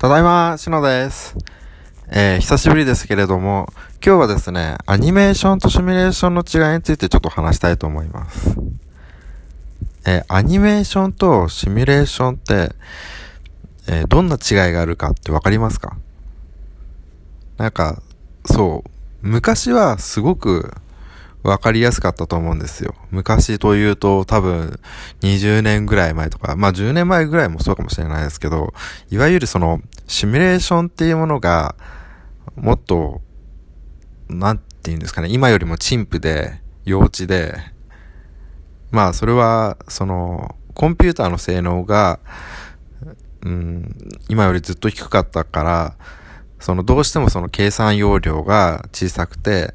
ただいま、しのです。えー、久しぶりですけれども、今日はですね、アニメーションとシミュレーションの違いについてちょっと話したいと思います。えー、アニメーションとシミュレーションって、えー、どんな違いがあるかってわかりますか？なんか、そう、昔はすごくわかりやすかったと思うんですよ。昔というと多分20年ぐらい前とか、まあ10年前ぐらいもそうかもしれないですけど、いわゆるそのシミュレーションっていうものがもっと、なんて言うんですかね、今よりも陳腐で幼稚で、まあそれはそのコンピューターの性能が、うん、今よりずっと低かったから、そのどうしてもその計算容量が小さくて、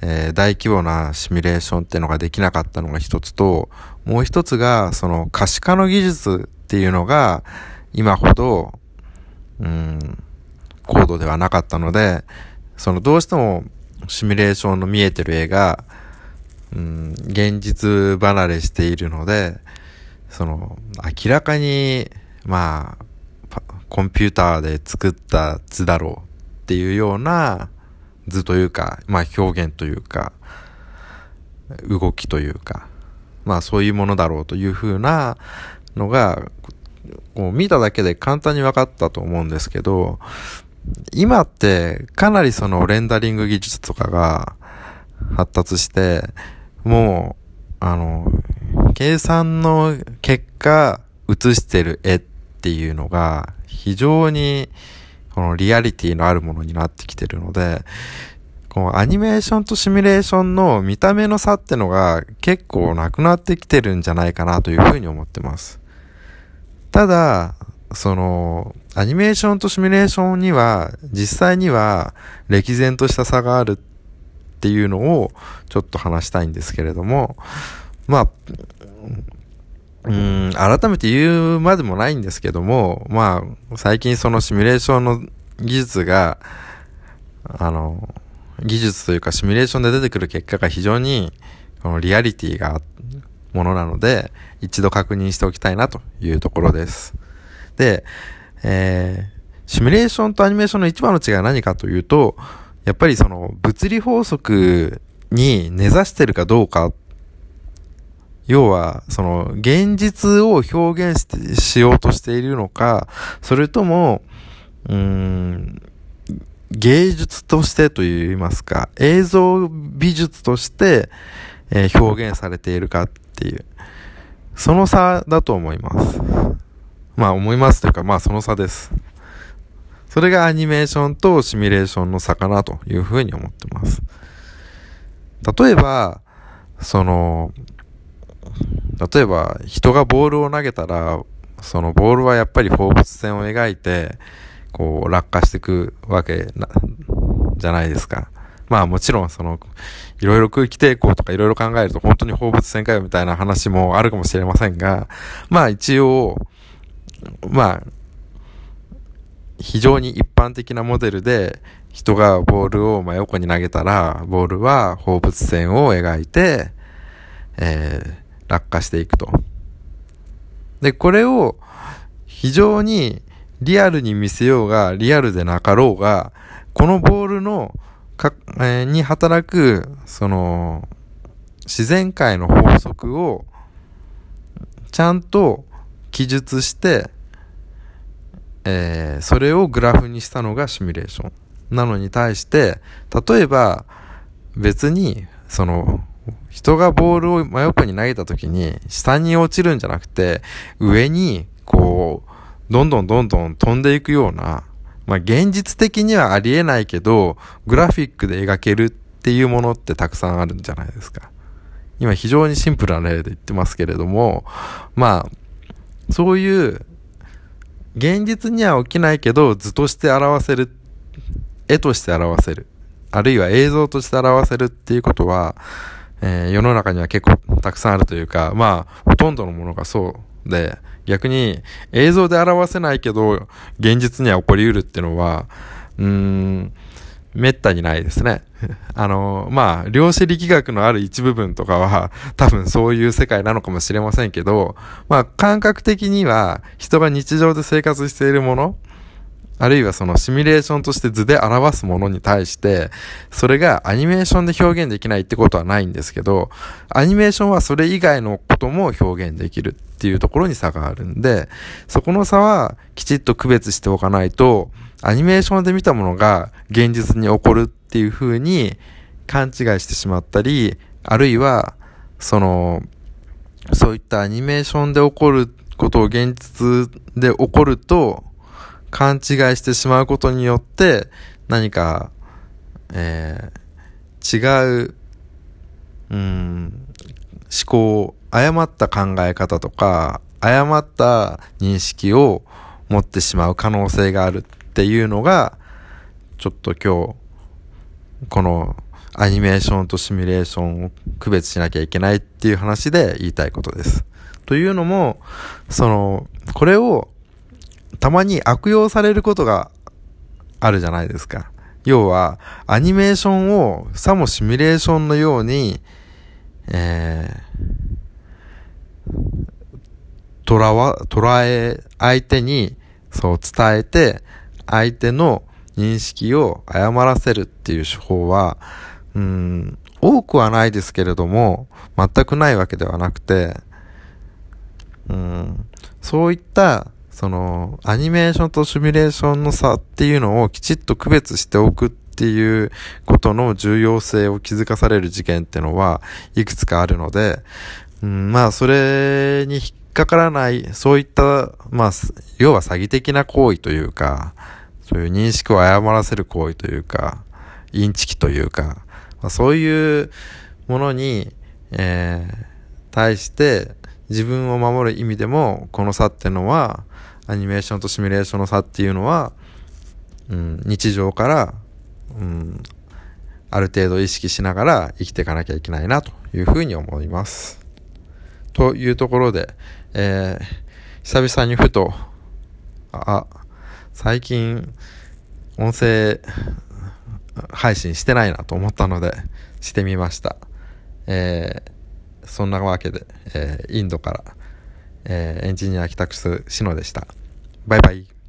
えー、大規模なシミュレーションっていうのができなかったのが一つと、もう一つが、その可視化の技術っていうのが、今ほど、うん、高度ではなかったので、そのどうしてもシミュレーションの見えてる絵が、うん、現実離れしているので、その、明らかに、まあ、コンピューターで作った図だろうっていうような、図というか、まあ表現というか、動きというか、まあそういうものだろうというふうなのが、こう見ただけで簡単に分かったと思うんですけど、今ってかなりそのレンダリング技術とかが発達して、もう、あの、計算の結果映してる絵っていうのが非常にこのリアリティのあるものになってきてるので、このアニメーションとシミュレーションの見た目の差ってのが結構なくなってきてるんじゃないかなというふうに思ってます。ただ、その、アニメーションとシミュレーションには、実際には歴然とした差があるっていうのをちょっと話したいんですけれども、まあ、うん、改めて言うまでもないんですけども、まあ、最近そのシミュレーションの技術が、あの、技術というかシミュレーションで出てくる結果が非常に、このリアリティがものなので、一度確認しておきたいなというところです。で、えー、シミュレーションとアニメーションの一番の違いは何かというと、やっぱりその物理法則に根ざしてるかどうか要は、その、現実を表現し、しようとしているのか、それとも、うん、芸術としてと言いますか、映像美術として、えー、表現されているかっていう、その差だと思います。まあ思いますというか、まあその差です。それがアニメーションとシミュレーションの差かなというふうに思ってます。例えば、その、例えば人がボールを投げたら、そのボールはやっぱり放物線を描いて、こう落下していくわけ、じゃないですか。まあもちろんその、いろいろ空気抵抗とかいろいろ考えると本当に放物線かよみたいな話もあるかもしれませんが、まあ一応、まあ、非常に一般的なモデルで人がボールを真横に投げたら、ボールは放物線を描いて、えー、落下していくと。で、これを非常にリアルに見せようが、リアルでなかろうが、このボールのか、えー、に働く、その、自然界の法則を、ちゃんと記述して、えー、それをグラフにしたのがシミュレーション。なのに対して、例えば、別に、その、人がボールを真横に投げた時に、下に落ちるんじゃなくて、上に、こう、どんどんどんどん飛んでいくような、まあ、現実的にはありえないけど、グラフィックで描けるっていうものってたくさんあるんじゃないですか。今非常にシンプルな例で言ってますけれども、まあ、そういう、現実には起きないけど、図として表せる、絵として表せる、あるいは映像として表せるっていうことは、えー、世の中には結構たくさんあるというか、まあ、ほとんどのものがそうで、逆に映像で表せないけど、現実には起こりうるっていうのは、うーん、めったにないですね。あの、まあ、量子力学のある一部分とかは、多分そういう世界なのかもしれませんけど、まあ、感覚的には、人が日常で生活しているもの、あるいはそのシミュレーションとして図で表すものに対して、それがアニメーションで表現できないってことはないんですけど、アニメーションはそれ以外のことも表現できるっていうところに差があるんで、そこの差はきちっと区別しておかないと、アニメーションで見たものが現実に起こるっていう風に勘違いしてしまったり、あるいは、その、そういったアニメーションで起こることを現実で起こると、勘違いしてしまうことによって、何か、えー、違う、うん、思考、誤った考え方とか、誤った認識を持ってしまう可能性があるっていうのが、ちょっと今日、このアニメーションとシミュレーションを区別しなきゃいけないっていう話で言いたいことです。というのも、その、これをたまに悪用されることがあるじゃないですか。要は、アニメーションをさもシミュレーションのように、えー、捉わ、捉え、相手にそう伝えて、相手の認識を誤らせるっていう手法は、うん、多くはないですけれども、全くないわけではなくて、うん、そういった、その、アニメーションとシミュレーションの差っていうのをきちっと区別しておくっていうことの重要性を気づかされる事件ってのはいくつかあるので、うん、まあ、それに引っかからない、そういった、まあ、要は詐欺的な行為というか、そういう認識を誤らせる行為というか、インチキというか、まあ、そういうものに、えー、対して自分を守る意味でも、この差ってのは、アニメーションとシミュレーションの差っていうのは、うん、日常から、うん、ある程度意識しながら生きていかなきゃいけないなというふうに思います。というところで、えー、久々にふと、あ、最近、音声配信してないなと思ったので、してみました。えー、そんなわけで、えー、インドから、えー、エンジニア帰宅するシノでした。バイバイ。